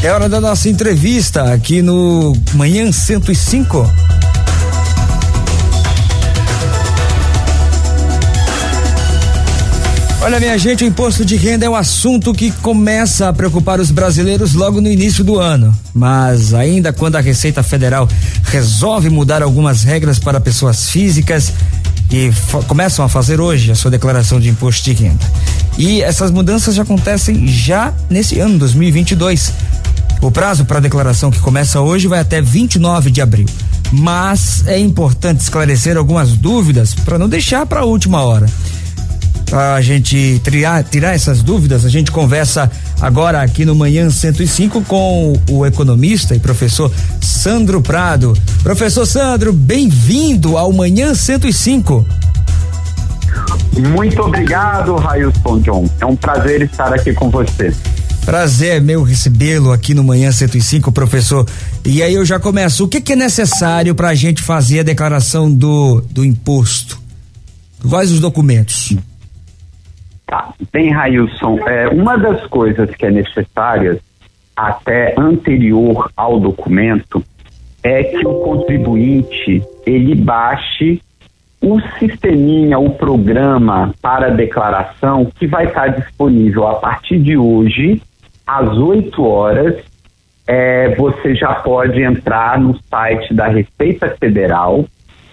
É hora da nossa entrevista aqui no Manhã 105. Olha, minha gente, o imposto de renda é um assunto que começa a preocupar os brasileiros logo no início do ano. Mas ainda quando a Receita Federal resolve mudar algumas regras para pessoas físicas que começam a fazer hoje a sua declaração de imposto de renda. E essas mudanças já acontecem já nesse ano 2022. O prazo para a declaração que começa hoje vai até 29 de abril. Mas é importante esclarecer algumas dúvidas para não deixar para a última hora. Para a gente tirar, tirar essas dúvidas, a gente conversa agora aqui no Manhã 105 com o economista e professor Sandro Prado. Professor Sandro, bem-vindo ao Manhã 105. Muito obrigado, Railson John. É um prazer estar aqui com você. Prazer é meu recebê-lo aqui no Manhã 105, professor. E aí eu já começo. O que, que é necessário para a gente fazer a declaração do, do imposto? Quais os documentos? Tá. Bem, Railson, é, uma das coisas que é necessária até anterior ao documento é que o contribuinte ele baixe o sisteminha, o programa para declaração que vai estar disponível a partir de hoje às 8 horas, é, você já pode entrar no site da Receita Federal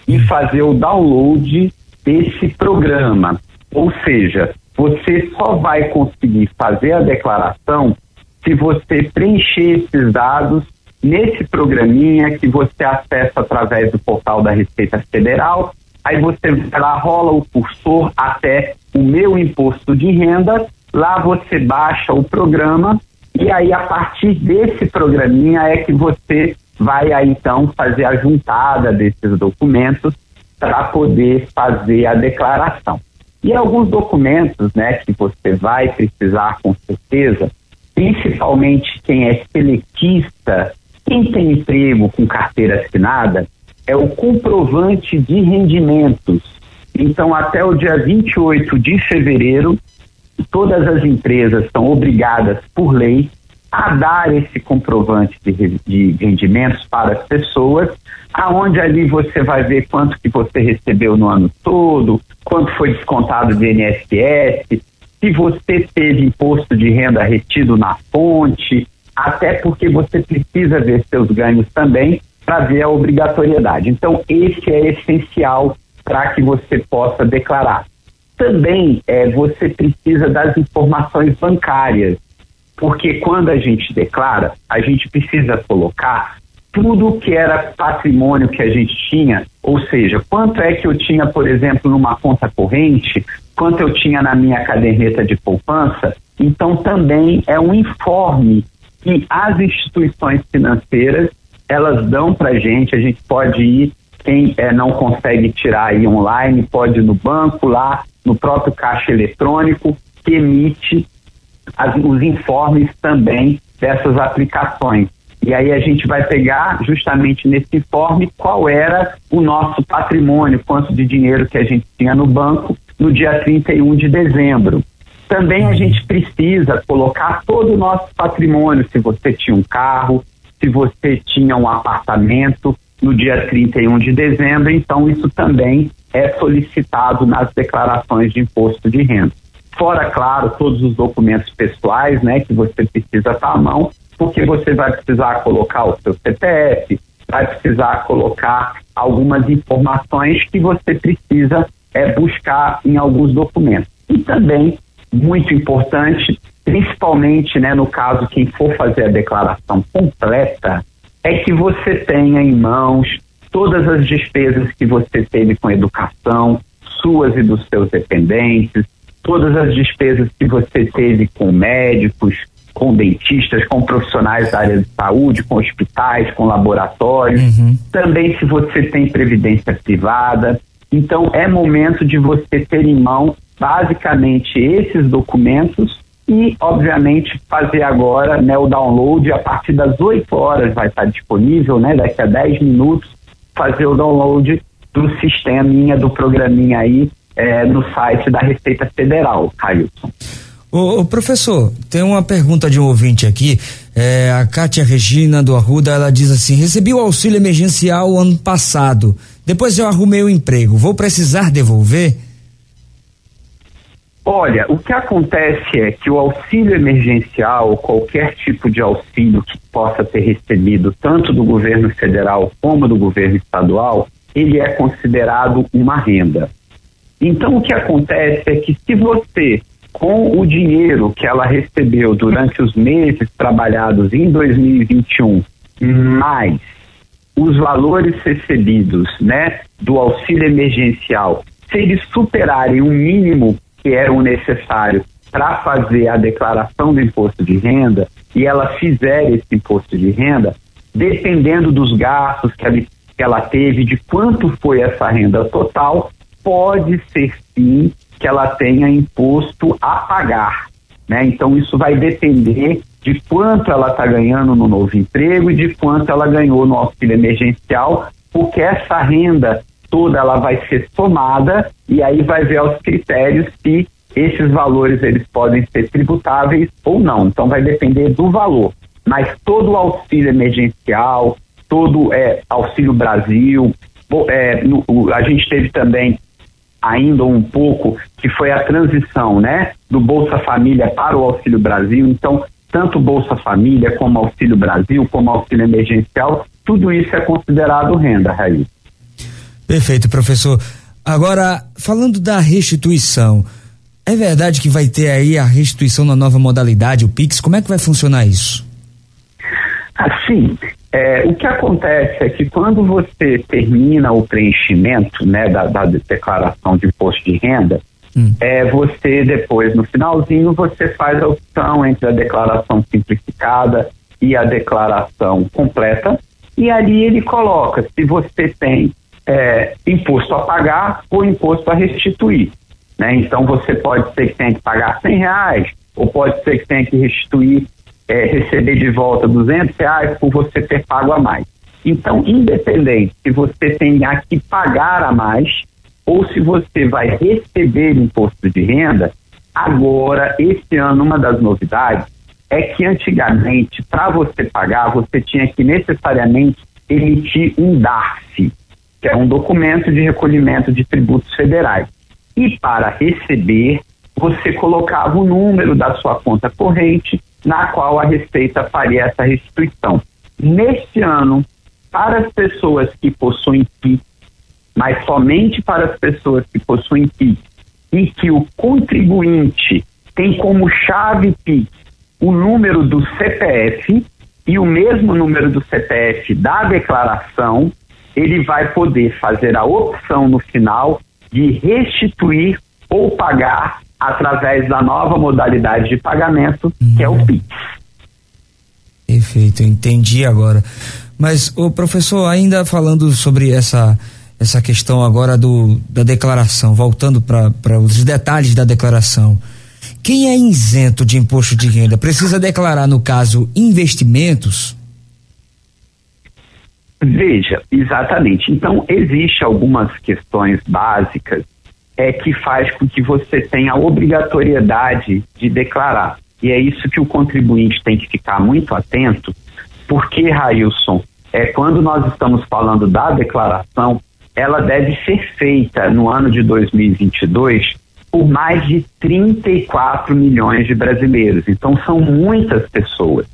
e fazer o download desse programa. Ou seja, você só vai conseguir fazer a declaração se você preencher esses dados nesse programinha que você acessa através do portal da Receita Federal. Aí você vai lá, rola o cursor até o meu imposto de renda. Lá você baixa o programa e aí, a partir desse programinha é que você vai aí, então fazer a juntada desses documentos para poder fazer a declaração. E alguns documentos, né, que você vai precisar com certeza, principalmente quem é seletista, quem tem emprego com carteira assinada, é o comprovante de rendimentos. Então, até o dia 28 de fevereiro, todas as empresas são obrigadas por lei a dar esse comprovante de, de rendimentos para as pessoas, aonde ali você vai ver quanto que você recebeu no ano todo, quanto foi descontado de INSS, se você teve imposto de renda retido na fonte, até porque você precisa ver seus ganhos também para ver a obrigatoriedade. Então, esse é essencial para que você possa declarar. Também é, você precisa das informações bancárias, porque quando a gente declara, a gente precisa colocar tudo que era patrimônio que a gente tinha, ou seja, quanto é que eu tinha, por exemplo, numa conta corrente, quanto eu tinha na minha caderneta de poupança. Então, também é um informe que as instituições financeiras elas dão para a gente. A gente pode ir, quem é, não consegue tirar aí online, pode ir no banco lá no próprio caixa eletrônico que emite as, os informes também dessas aplicações. E aí a gente vai pegar justamente nesse informe qual era o nosso patrimônio, quanto de dinheiro que a gente tinha no banco no dia 31 de dezembro. Também a gente precisa colocar todo o nosso patrimônio, se você tinha um carro, se você tinha um apartamento no dia 31 de dezembro, então isso também é solicitado nas declarações de imposto de renda. Fora, claro, todos os documentos pessoais, né, que você precisa estar à mão, porque você vai precisar colocar o seu CPF, vai precisar colocar algumas informações que você precisa é, buscar em alguns documentos. E também, muito importante, principalmente né, no caso quem for fazer a declaração completa, é que você tenha em mãos todas as despesas que você teve com educação, suas e dos seus dependentes, todas as despesas que você teve com médicos, com dentistas, com profissionais da área de saúde, com hospitais, com laboratórios. Uhum. Também se você tem previdência privada. Então é momento de você ter em mão basicamente esses documentos e, obviamente, fazer agora né, o download a partir das 8 horas vai estar disponível, né, daqui a 10 minutos, fazer o download do sisteminha, do programinha aí é, no site da Receita Federal, Railson. Ô, ô, professor, tem uma pergunta de um ouvinte aqui, é, a Kátia Regina do Arruda, ela diz assim, recebi o auxílio emergencial ano passado, depois eu arrumei o emprego, vou precisar devolver? Olha, o que acontece é que o auxílio emergencial, qualquer tipo de auxílio que possa ter recebido, tanto do governo federal como do governo estadual, ele é considerado uma renda. Então, o que acontece é que se você, com o dinheiro que ela recebeu durante os meses trabalhados em 2021, mais os valores recebidos, né, do auxílio emergencial, se eles superarem o mínimo que eram necessários para fazer a declaração do imposto de renda e ela fizer esse imposto de renda, dependendo dos gastos que ela, que ela teve, de quanto foi essa renda total, pode ser sim que ela tenha imposto a pagar. Né? Então, isso vai depender de quanto ela está ganhando no novo emprego e de quanto ela ganhou no auxílio emergencial, porque essa renda toda ela vai ser somada e aí vai ver os critérios se esses valores eles podem ser tributáveis ou não. Então vai depender do valor. Mas todo o auxílio emergencial, todo é, auxílio Brasil, é, no, a gente teve também ainda um pouco que foi a transição, né, do Bolsa Família para o Auxílio Brasil. Então tanto Bolsa Família como Auxílio Brasil, como Auxílio Emergencial, tudo isso é considerado renda, Raíssa. Perfeito, professor. Agora, falando da restituição, é verdade que vai ter aí a restituição na nova modalidade, o Pix? Como é que vai funcionar isso? Assim, é, o que acontece é que quando você termina o preenchimento né, da, da declaração de imposto de renda, hum. é, você depois, no finalzinho, você faz a opção entre a declaração simplificada e a declaração completa, e ali ele coloca se você tem é, imposto a pagar ou imposto a restituir. Né? Então você pode ser que tenha que pagar 100 reais, ou pode ser que tenha que restituir, é, receber de volta 200 reais por você ter pago a mais. Então, independente se você tenha que pagar a mais ou se você vai receber imposto de renda, agora, esse ano, uma das novidades é que antigamente, para você pagar, você tinha que necessariamente emitir um DARF, que é um documento de recolhimento de tributos federais. E para receber, você colocava o número da sua conta corrente, na qual a Receita faria essa restituição. Neste ano, para as pessoas que possuem PIX, mas somente para as pessoas que possuem PIX, e que o contribuinte tem como chave PIX o número do CPF e o mesmo número do CPF da declaração, ele vai poder fazer a opção no final de restituir ou pagar através da nova modalidade de pagamento, que é o uhum. PIX. Perfeito, entendi agora. Mas o professor, ainda falando sobre essa essa questão agora do da declaração, voltando para os detalhes da declaração. Quem é isento de imposto de renda precisa declarar, no caso, investimentos? Veja, exatamente. Então, existe algumas questões básicas é que faz com que você tenha a obrigatoriedade de declarar. E é isso que o contribuinte tem que ficar muito atento, porque, Railson, é, quando nós estamos falando da declaração, ela deve ser feita no ano de 2022 por mais de 34 milhões de brasileiros. Então, são muitas pessoas.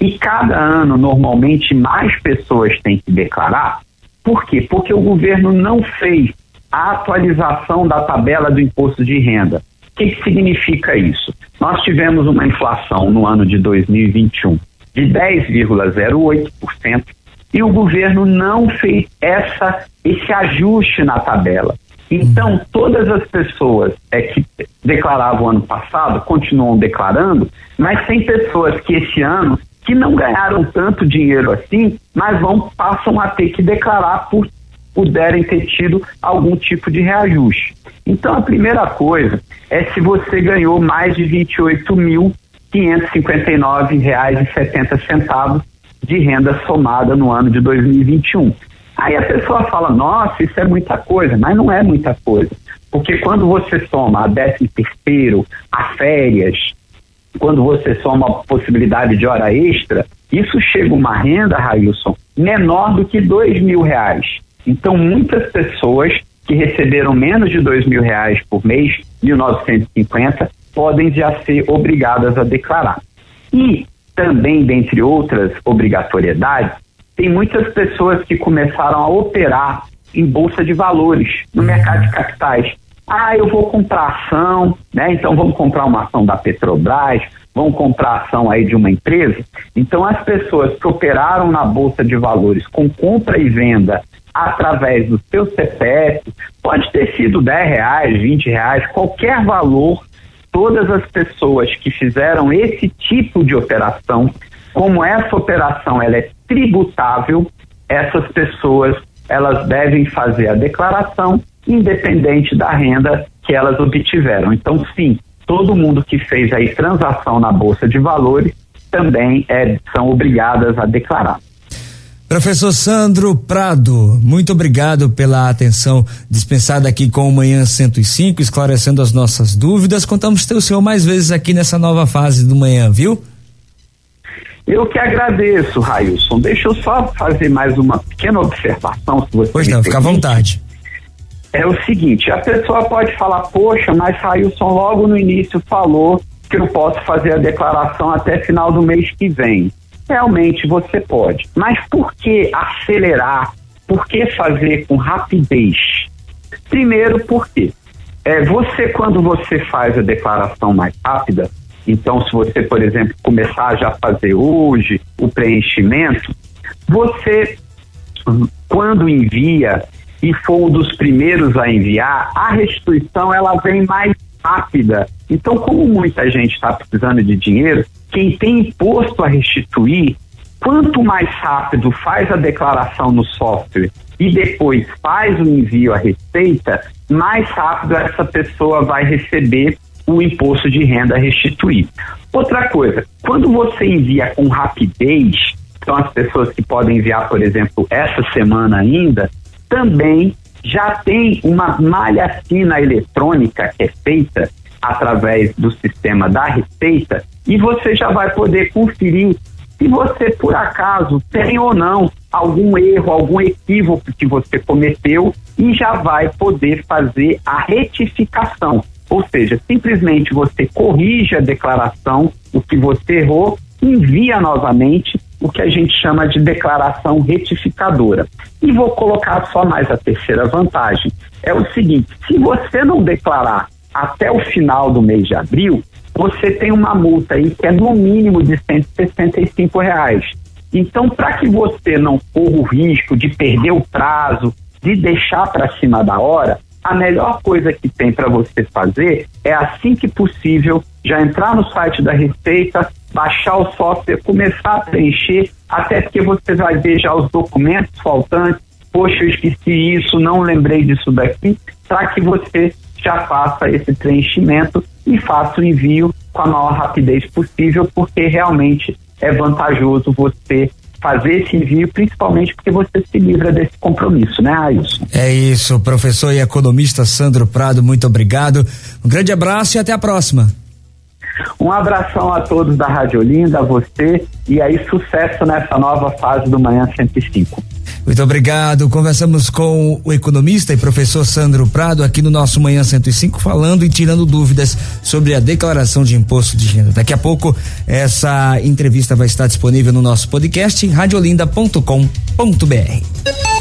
E cada ano, normalmente, mais pessoas têm que declarar. Por quê? Porque o governo não fez a atualização da tabela do imposto de renda. O que, que significa isso? Nós tivemos uma inflação no ano de 2021 de 10,08% e o governo não fez essa, esse ajuste na tabela. Então, todas as pessoas é, que declaravam ano passado continuam declarando, mas tem pessoas que esse ano que não ganharam tanto dinheiro assim, mas vão passam a ter que declarar por puderem ter tido algum tipo de reajuste. Então, a primeira coisa é se você ganhou mais de R$ 28.559,70 de renda somada no ano de 2021. Aí a pessoa fala, nossa, isso é muita coisa, mas não é muita coisa. Porque quando você soma a décimo terceiro, a férias, quando você soma a possibilidade de hora extra, isso chega uma renda, Railson, menor do que dois mil reais. Então, muitas pessoas que receberam menos de dois mil reais por mês, 1.950, podem já ser obrigadas a declarar. E também, dentre outras obrigatoriedades, tem muitas pessoas que começaram a operar em bolsa de valores, no mercado de capitais. Ah, eu vou comprar ação, né? Então vamos comprar uma ação da Petrobras, vamos comprar ação aí de uma empresa. Então as pessoas que operaram na bolsa de valores com compra e venda através do seu CPF, pode ter sido 10 reais, 20 reais, qualquer valor, todas as pessoas que fizeram esse tipo de operação, como essa operação ela é tributável, essas pessoas elas devem fazer a declaração independente da renda que elas obtiveram. Então, sim, todo mundo que fez aí transação na bolsa de valores também é, são obrigadas a declarar. Professor Sandro Prado, muito obrigado pela atenção dispensada aqui com o Manhã 105, esclarecendo as nossas dúvidas. Contamos ter o senhor mais vezes aqui nessa nova fase do manhã, viu? Eu que agradeço, Railson. Deixa eu só fazer mais uma pequena observação, se você Pois não, fica à vontade. É o seguinte, a pessoa pode falar, poxa, mas Railson logo no início falou que eu posso fazer a declaração até final do mês que vem realmente você pode. Mas por que acelerar? Por que fazer com rapidez? Primeiro, porque é, você, quando você faz a declaração mais rápida, então, se você, por exemplo, começar já a fazer hoje o preenchimento, você, quando envia e for um dos primeiros a enviar, a restituição ela vem mais rápida. Então, como muita gente está precisando de dinheiro, quem tem imposto a restituir, quanto mais rápido faz a declaração no software e depois faz o envio à Receita, mais rápido essa pessoa vai receber o imposto de renda a restituir. Outra coisa, quando você envia com rapidez, são as pessoas que podem enviar, por exemplo, essa semana ainda, também já tem uma malha fina eletrônica que é feita através do sistema da Receita e você já vai poder conferir se você por acaso tem ou não algum erro, algum equívoco que você cometeu e já vai poder fazer a retificação. Ou seja, simplesmente você corrige a declaração, o que você errou, envia novamente o que a gente chama de declaração retificadora. E vou colocar só mais a terceira vantagem. É o seguinte: se você não declarar até o final do mês de abril, você tem uma multa aí que é no mínimo de 165 reais. Então, para que você não corra o risco de perder o prazo, de deixar para cima da hora, a melhor coisa que tem para você fazer é assim que possível já entrar no site da Receita, baixar o software, começar a preencher, até porque você vai ver já os documentos faltantes. Poxa, eu esqueci isso, não lembrei disso daqui, para que você já faça esse preenchimento e faça o envio com a maior rapidez possível, porque realmente é vantajoso você fazer esse envio, principalmente porque você se livra desse compromisso, né, Ailson? É isso, professor e economista Sandro Prado, muito obrigado. Um grande abraço e até a próxima. Um abração a todos da Rádio Olinda, a você e aí sucesso nessa nova fase do Manhã 105. Muito obrigado. Conversamos com o economista e professor Sandro Prado aqui no nosso Manhã 105, falando e tirando dúvidas sobre a declaração de imposto de renda. Daqui a pouco essa entrevista vai estar disponível no nosso podcast radiolinda.com.br.